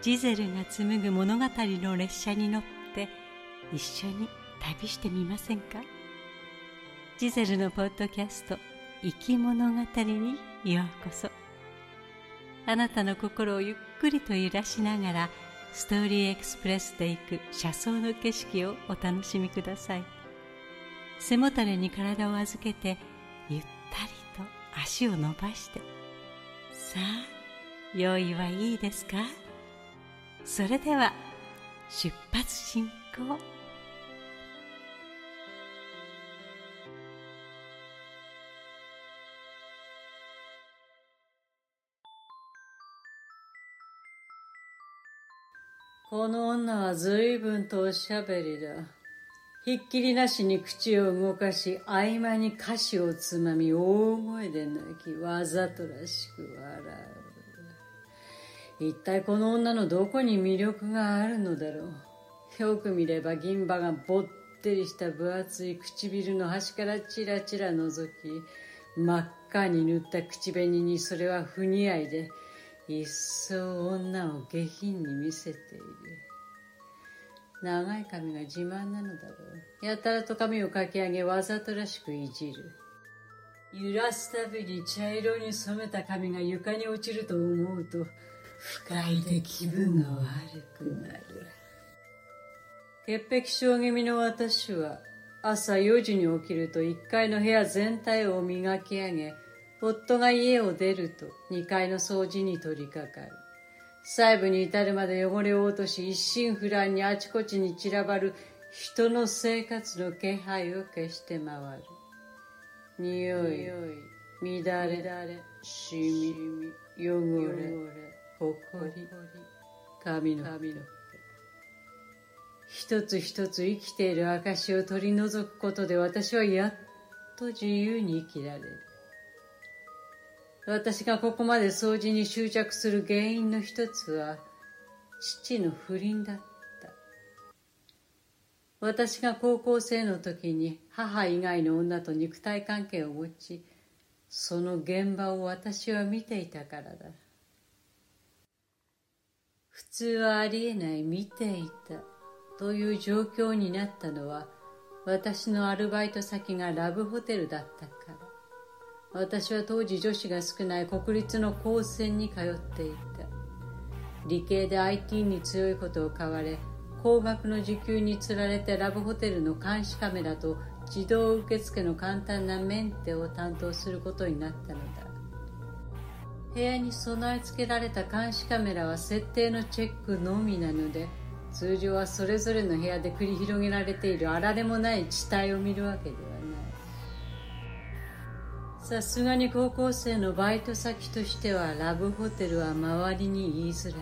ジゼルが紡ぐ物語の列車に乗って一緒に旅してみませんか？ジゼルのポッドキャスト「生き物語」にようこそ。あなたの心をゆっくりと揺らしながらストーリーエクスプレスで行く車窓の景色をお楽しみください。背もたれに体を預けてゆったりと足を伸ばして。さあ用意はいいですか？それでは出発進行この女は随分とおしゃべりだ。ひっきりなしに口を動かし、合間に菓子をつまみ、大声で泣き、わざとらしく笑う。一体この女のどこに魅力があるのだろう。よく見れば銀歯がぼってりした分厚い唇の端からチラチラ覗き、真っ赤に塗った口紅にそれは不似合いで、一層女を下品に見せている。長い髪が自慢なのだろう。やたらと髪をかき上げわざとらしくいじる。揺らすたびに茶色に染めた髪が床に落ちると思うと不快で気分が悪くなる潔癖症気味の私は朝4時に起きると1階の部屋全体を磨き上げ夫が家を出ると2階の掃除に取り掛かる。細部に至るまで汚れを落とし一心不乱にあちこちに散らばる人の生活の気配を消して回る。匂い、乱れ、しみ、汚れ、ほこり、髪の髪の一つ一つ生きている証を取り除くことで私はやっと自由に生きられる。私がここまで掃除に執着する原因の一つは父の不倫だった。私が高校生の時に母以外の女と肉体関係を持ちその現場を私は見ていたからだ。普通はありえない見ていた。という状況になったのは私のアルバイト先がラブホテルだったから。私は当時女子が少ない国立の高専に通っていた。理系で IT に強いことを買われ高額の時給につられてラブホテルの監視カメラと自動受付の簡単なメンテを担当することになったのだ。部屋に備え付けられた監視カメラは設定のチェックのみなので通常はそれぞれの部屋で繰り広げられているあられもない地帯を見るわけではない。さすがに高校生のバイト先としてはラブホテルは周りに言いづらい。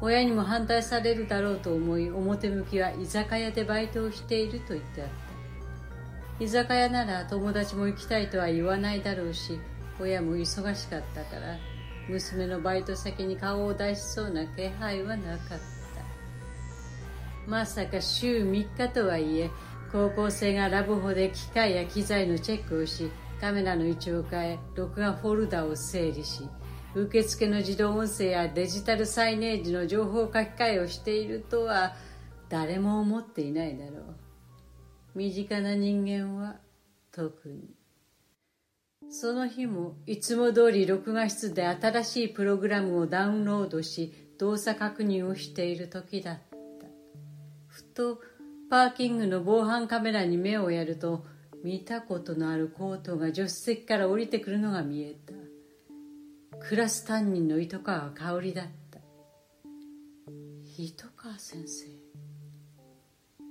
親にも反対されるだろうと思い表向きは居酒屋でバイトをしていると言ってあった。居酒屋なら友達も行きたいとは言わないだろうし親も忙しかったから娘のバイト先に顔を出しそうな気配はなかった。まさか週3日とはいえ高校生がラブホで機械や機材のチェックをしカメラの位置を変え録画フォルダを整理し受付の自動音声やデジタルサイネージの情報書き換えをしているとは誰も思っていないだろう。身近な人間は特に。その日もいつも通り録画室で新しいプログラムをダウンロードし動作確認をしている時だった。ふとパーキングの防犯カメラに目をやると見たことのあるコートが助手席から降りてくるのが見えた。クラス担任の糸川香織だった。糸川先生。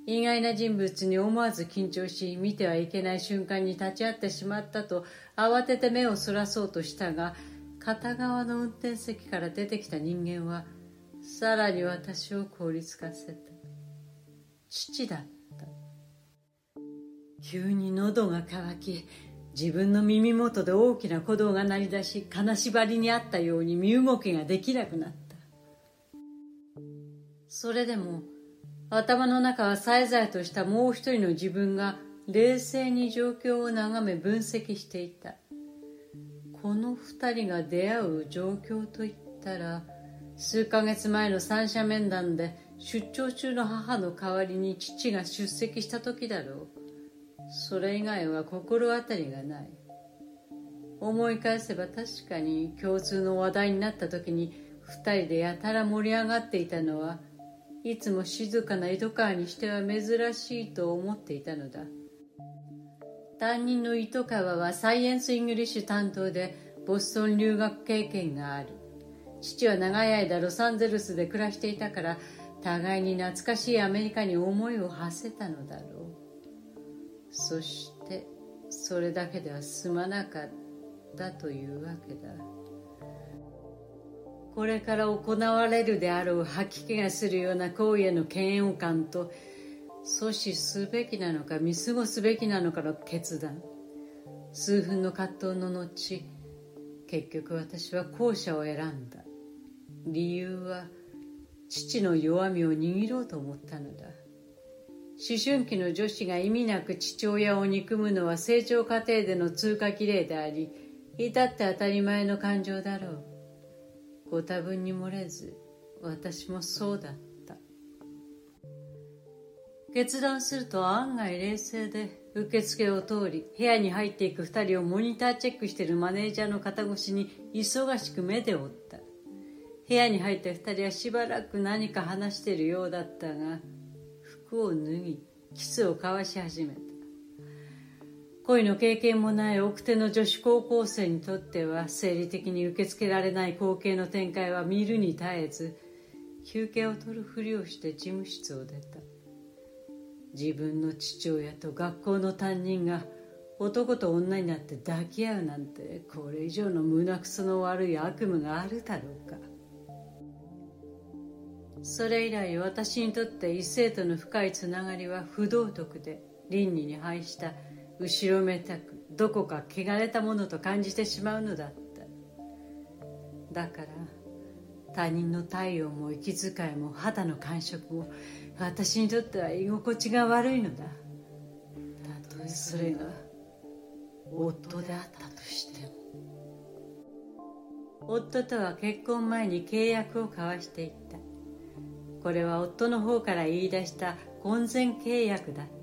意外な人物に思わず緊張し見てはいけない瞬間に立ち会ってしまったと慌てて目をそらそうとしたが片側の運転席から出てきた人間はさらに私を凍りつかせた。父だった。急に喉が渇き自分の耳元で大きな鼓動が鳴り出し金縛りにあったように身動きができなくなった。それでも頭の中はさえざえとしたもう一人の自分が冷静に状況を眺め分析していた。この二人が出会う状況といったら数ヶ月前の三者面談で出張中の母の代わりに父が出席した時だろう。それ以外は心当たりがない。思い返せば確かに共通の話題になった時に二人でやたら盛り上がっていたのはいつも静かな井戸川にしては珍しいと思っていたのだ。担任の糸川はサイエンス・イングリッシュ担当でボストン留学経験がある。父は長い間ロサンゼルスで暮らしていたから互いに懐かしいアメリカに思いを馳せたのだろう。そしてそれだけでは済まなかったというわけだ。これから行われるであろう吐き気がするような行為への嫌悪感と阻止すべきなのか見過ごすべきなのかの決断。数分の葛藤の後結局私は後者を選んだ。理由は父の弱みを握ろうと思ったのだ。思春期の女子が意味なく父親を憎むのは成長過程での通過儀礼であり至って当たり前の感情だろう。ご多分に漏れず私もそうだった。決断すると案外冷静で受付を通り部屋に入っていく二人をモニターチェックしているマネージャーの肩越しに忙しく目で追った。部屋に入った二人はしばらく何か話しているようだったが服を脱ぎキスを交わし始めた。恋の経験もない奥手の女子高校生にとっては生理的に受け付けられない光景の展開は見るに耐えず休憩を取るふりをして事務室を出た。自分の父親と学校の担任が男と女になって抱き合うなんてこれ以上の胸くその悪い悪夢があるだろうか。それ以来私にとって異性との深いつながりは不道徳で倫理に反した後ろめたくどこか汚れたものと感じてしまうのだった。だから他人の体温も息遣いも肌の感触も私にとっては居心地が悪いのだ。たとえそれが夫であったとしても。夫とは結婚前に契約を交わしていった。これは夫の方から言い出した婚前契約だった。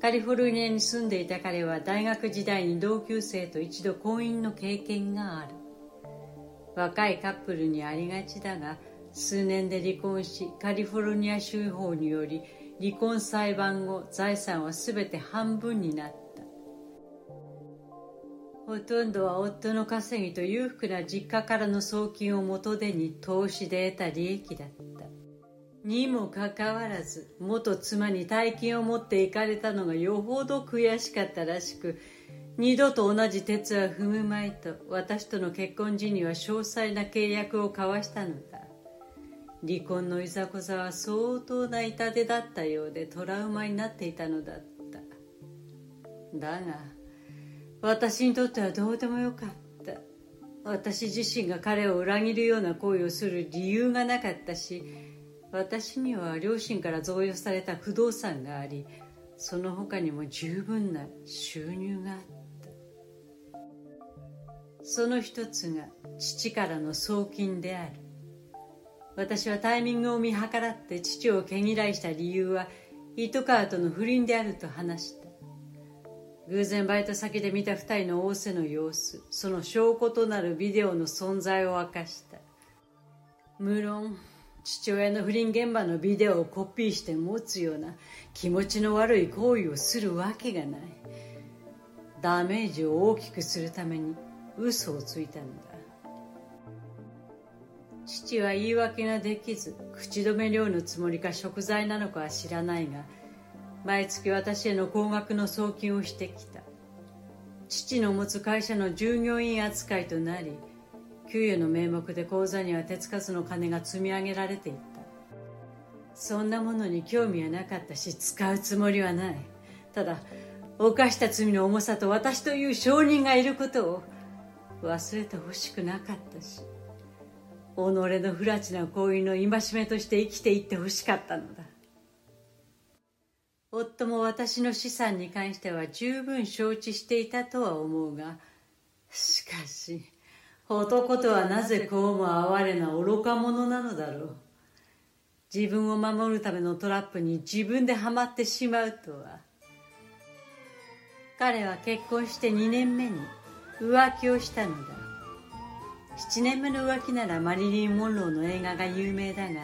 カリフォルニアに住んでいた彼は大学時代に同級生と一度婚姻の経験がある。若いカップルにありがちだが数年で離婚しカリフォルニア州法により離婚裁判後財産は全て半分になった。ほとんどは夫の稼ぎと裕福な実家からの送金を元手に投資で得た利益だった。にもかかわらず元妻に大金を持って行かれたのがよほど悔しかったらしく二度と同じ鉄は踏むまいと私との結婚時には詳細な契約を交わしたのだ。離婚のいざこざは相当な痛手だったようでトラウマになっていたのだった。だが私にとってはどうでもよかった。私自身が彼を裏切るような行為をする理由がなかったし私には両親から贈与された不動産がありその他にも十分な収入があった。その一つが父からの送金である。私はタイミングを見計らって父を毛嫌いした理由は糸川との不倫であると話した。偶然バイト先で見た二人の仰せの様子その証拠となるビデオの存在を明かした。無論父親の不倫現場のビデオをコピーして持つような気持ちの悪い行為をするわけがない。ダメージを大きくするために嘘をついたのだ。父は言い訳ができず口止め料のつもりか食材なのかは知らないが毎月私への高額の送金をしてきた。父の持つ会社の従業員扱いとなり給与の名目で口座には手つかずの金が積み上げられていった。そんなものに興味はなかったし使うつもりはない。ただ犯した罪の重さと私という証人がいることを忘れてほしくなかったし己の不埒な行為の戒めとして生きていってほしかったのだ。夫も私の資産に関しては十分承知していたとは思うがしかし男とはなぜこうも哀れな愚か者なのだろう。自分を守るためのトラップに自分ではまってしまうとは。彼は結婚して2年目に浮気をしたのだ。7年目の浮気ならマリリン・モンローの映画が有名だが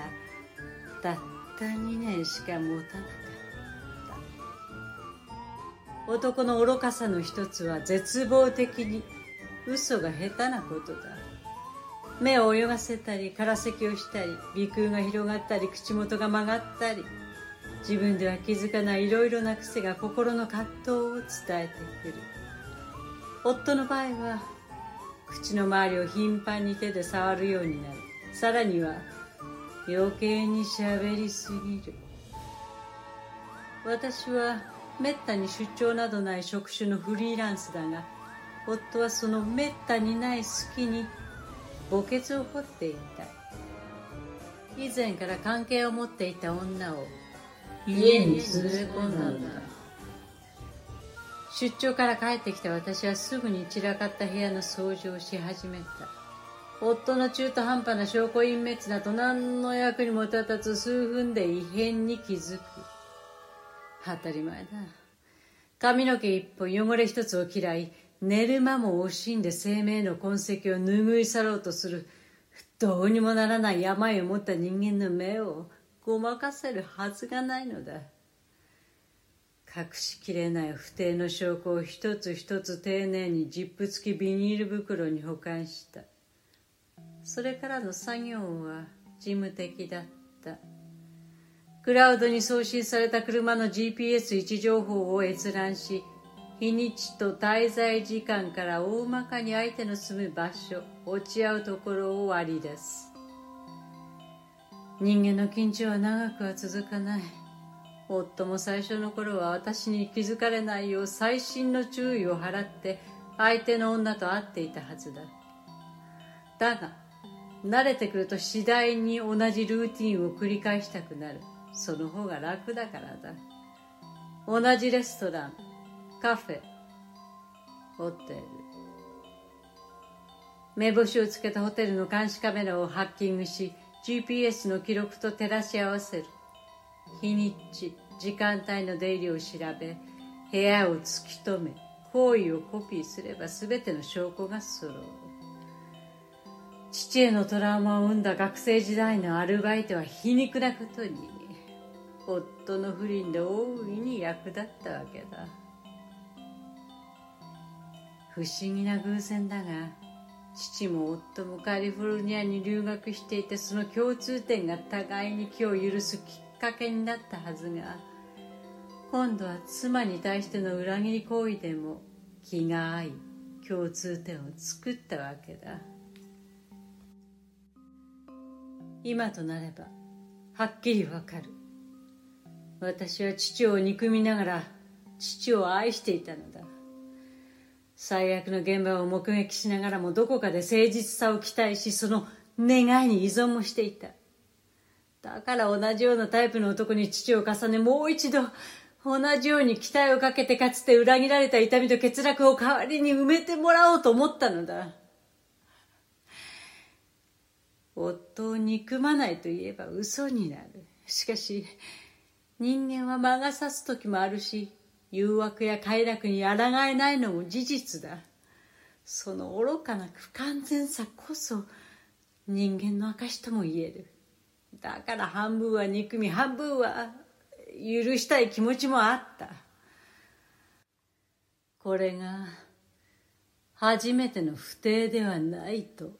たった2年しか持たなかった。男の愚かさの一つは絶望的に嘘が下手なことだ。目を泳がせたり空咳をしたり鼻腔が広がったり口元が曲がったり自分では気づかないいろいろな癖が心の葛藤を伝えてくる。夫の場合は口の周りを頻繁に手で触るようになるさらには余計にしゃべりすぎる。私はめったに出張などない職種のフリーランスだが夫はそのめったにない隙に墓穴を掘っていた。以前から関係を持っていた女を家に連れ込んだんだ。出張から帰ってきた私はすぐに散らかった部屋の掃除をし始めた。夫の中途半端な証拠隠滅だと何の役にも立たず数分で異変に気づく。当たり前だ。髪の毛一本汚れ一つを嫌い寝る間も惜しんで生命の痕跡を拭い去ろうとする。どうにもならない病を持った人間の目をごまかせるはずがないのだ。隠しきれない不定の証拠を一つ一つ丁寧にジップ付きビニール袋に保管した。それからの作業は事務的だった。クラウドに送信された車の GPS 位置情報を閲覧し日にちと滞在時間から大まかに相手の住む場所落ち合うところを割り出す。人間の緊張は長くは続かない。夫も最初の頃は私に気づかれないよう細心の注意を払って相手の女と会っていたはずだ。だが慣れてくると次第に同じルーティンを繰り返したくなる。その方が楽だからだ。同じレストランカフェ。ホテル。目星をつけたホテルの監視カメラをハッキングし GPS の記録と照らし合わせる。日にち時間帯の出入りを調べ部屋を突き止め行為をコピーすれば全ての証拠が揃う。父へのトラウマを生んだ学生時代のアルバイトは皮肉なことに夫の不倫で大いに役立ったわけだ。不思議な偶然だが父も夫もカリフォルニアに留学していてその共通点が互いに気を許すきっかけになったはずが今度は妻に対しての裏切り行為でも気が合い共通点を作ったわけだ。今となればはっきりわかる。私は父を憎みながら父を愛していたのだ。最悪の現場を目撃しながらもどこかで誠実さを期待しその願いに依存もしていた。だから同じようなタイプの男に父を重ねもう一度同じように期待をかけてかつて裏切られた痛みと欠落を代わりに埋めてもらおうと思ったのだ。夫を憎まないと言えば嘘になる。しかし人間は魔が差す時もあるし誘惑や快楽に抗えないのも事実だ。その愚かな不完全さこそ人間の証とも言える。だから半分は憎み半分は許したい気持ちもあった。これが初めての不定ではないと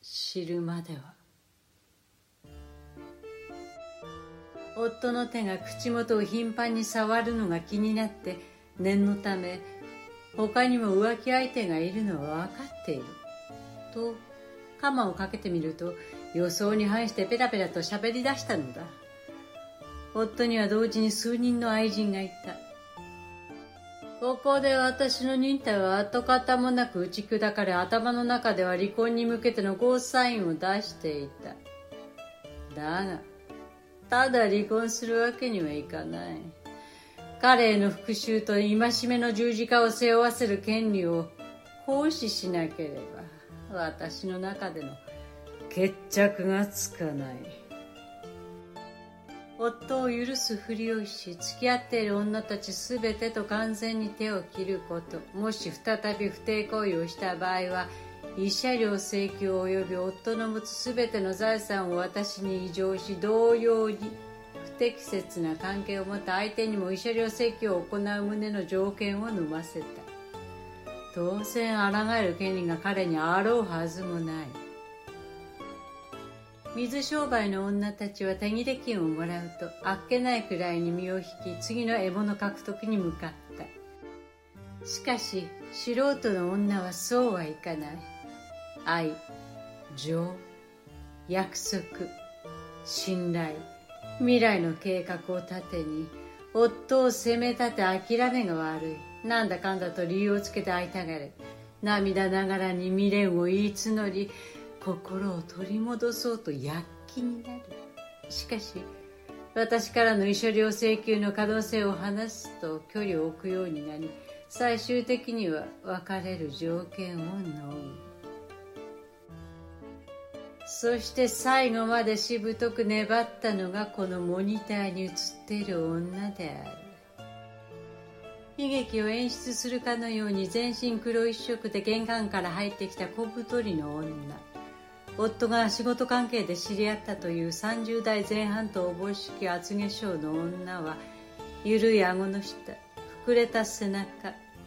知るまでは。夫の手が口元を頻繁に触るのが気になって念のため他にも浮気相手がいるのは分かっている。と鎌をかけてみると予想に反してペラペラと喋り出したのだ。夫には同時に数人の愛人がいた。ここで私の忍耐は跡形もなく打ち砕かれ頭の中では離婚に向けてのゴーサインを出していた。だがただ離婚するわけにはいかない。彼への復讐と戒めの十字架を背負わせる権利を行使しなければ私の中での決着がつかない。夫を許すふりをし付き合っている女たち全てと完全に手を切ることもし再び不貞行為をした場合は慰謝料請求及び夫の持つ全ての財産を私に異常し同様に不適切な関係を持った相手にも慰謝料請求を行う旨の条件を飲ませた。当然抗える権利が彼にあろうはずもない。水商売の女たちは手切れ金をもらうとあっけないくらいに身を引き次の獲物獲得に向かった。しかし素人の女はそうはいかない。愛情約束信頼。未来の計画を盾に夫を責め立て諦めが悪い。なんだかんだと理由をつけて会いたがる涙ながらに未練を言い募り心を取り戻そうと躍起になる。しかし私からの慰謝料請求の可能性を話すと距離を置くようになり最終的には別れる条件を飲む。そして最後までしぶとく粘ったのがこのモニターに映っている女である。悲劇を演出するかのように全身黒一色で玄関から入ってきた小太りの女。夫が仕事関係で知り合ったという30代前半とおぼしき厚化粧の女は緩い顎の下膨れた背中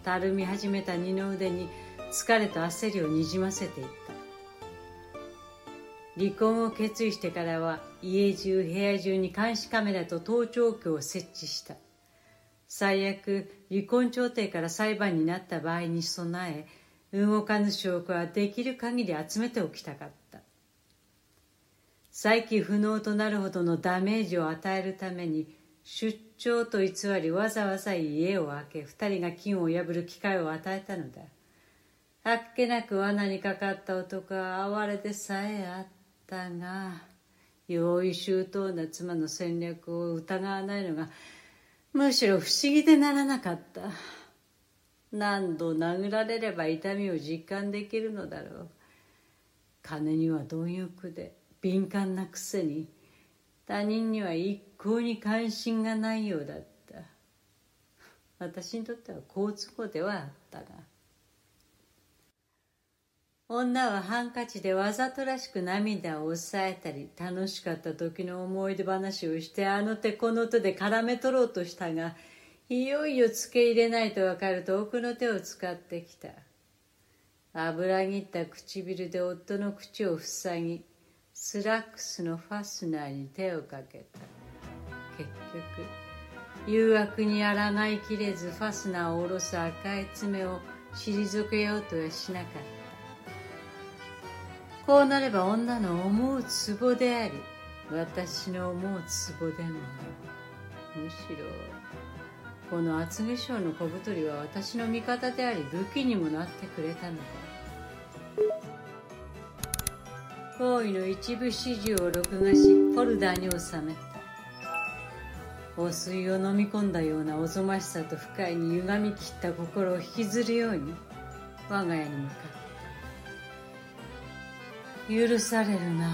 たるみ始めた二の腕に疲れと焦りをにじませていた。離婚を決意してからは家中部屋中に監視カメラと盗聴器を設置した。最悪離婚調停から裁判になった場合に備え動かぬ証拠はできる限り集めておきたかった。再起不能となるほどのダメージを与えるために出張と偽りわざわざ家を開け二人が金を破る機会を与えたのだ。あっけなく罠にかかった男は哀れでさえあった。が用意周到な妻の戦略を疑わないのがむしろ不思議でならなかった。何度殴られれば痛みを実感できるのだろう。金には貪欲で敏感なくせに他人には一向に関心がないようだった。私にとっては好都合ではあったが女はハンカチでわざとらしく涙を抑えたり楽しかった時の思い出話をしてあの手この手で絡め取ろうとしたがいよいよつけ入れないと分かると奥の手を使ってきた。油ぎった唇で夫の口を塞ぎスラックスのファスナーに手をかけた。結局誘惑に抗いきれずファスナーを下ろす赤い爪を退けようとはしなかった。こうなれば女の思うツボであり私の思うツボでもあるむしろこの厚化粧の小太りは私の味方であり武器にもなってくれたのだ行為の一部始終を録画しフォルダに収めた。汚水を飲み込んだようなおぞましさと不快に歪み切った心を引きずるように。我が家に向かった許されるなら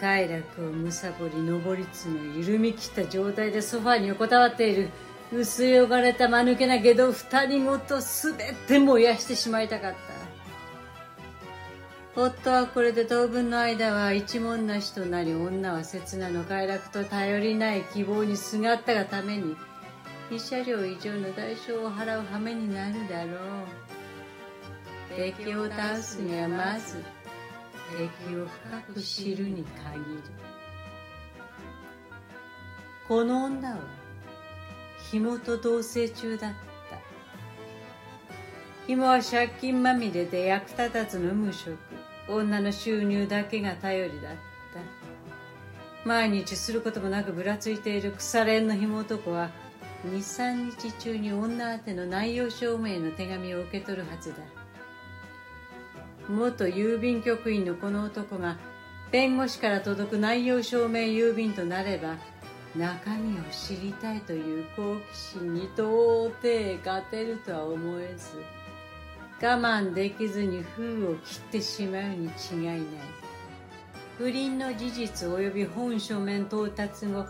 快楽をむさぼり上り詰め緩み切った状態でソファに横たわっている薄汚れた間抜けな下道二人ごと全て燃やしてしまいたかった。夫はこれで当分の間は一文なしとなり女は刹那の快楽と頼りない希望にすがったがために慰謝料以上の代償を払う羽目になるだろう。敵を倒すにはまず敵を深く知るに限る。この女は紐と同棲中だった。紐は借金まみれで役立たずの無職。女の収入だけが頼りだった。毎日することもなくぶらついている腐れ縁の紐男は23日中に女宛ての内容証明の手紙を受け取るはずだ。元郵便局員のこの男が弁護士から届く内容証明郵便となれば中身を知りたいという好奇心に到底勝てるとは思えず我慢できずに封を切ってしまうに違いない。不倫の事実及び本書面到達後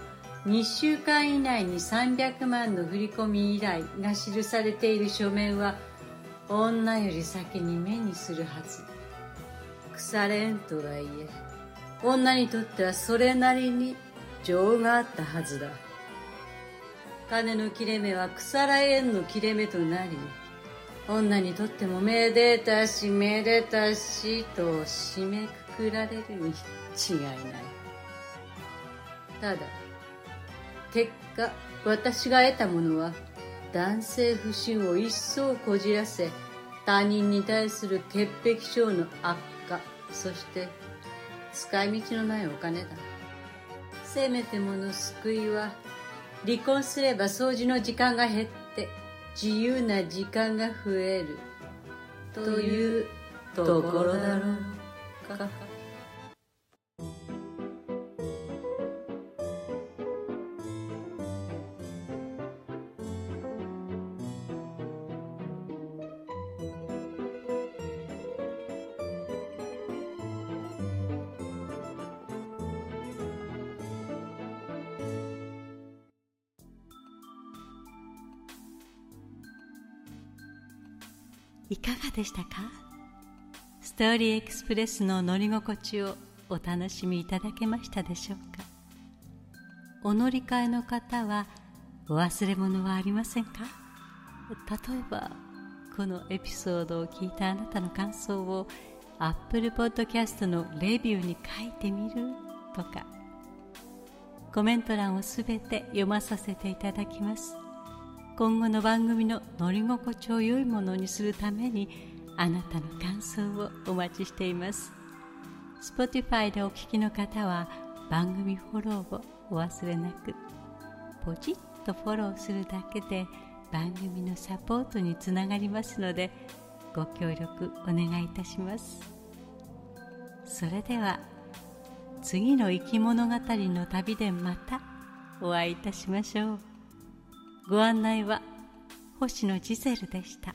2週間以内に300万の振り込み依頼が記されている書面は女より先に目にするはず腐れんとはいえ女にとってはそれなりに情があったはずだ。金の切れ目は腐らえんの切れ目となり女にとってもめでたしめでたしと締めくくられるに違いない。ただ結果私が得たものは男性不信を一層こじらせ他人に対する潔癖症の悪化そして使い道のないお金だせめてもの救いは離婚すれば掃除の時間が減って自由な時間が増えるというところだろうか。いかがでしたか？ストーリーエクスプレスの乗り心地をお楽しみいただけましたでしょうか？お乗り換えの方はお忘れ物はありませんか？例えばこのエピソードを聞いたあなたの感想を Apple Podcast のレビューに書いてみるとか。コメント欄をすべて読まさせていただきます。今後の番組の乗り心地を良いものにするためにあなたの感想をお待ちしています。Spotify でお聞きの方は番組フォローをお忘れなく。ポチッとフォローするだけで番組のサポートにつながりますのでご協力お願いいたします。それでは次の生き物語の旅でまたお会いいたしましょう。ご案内は星野ジゼルでした。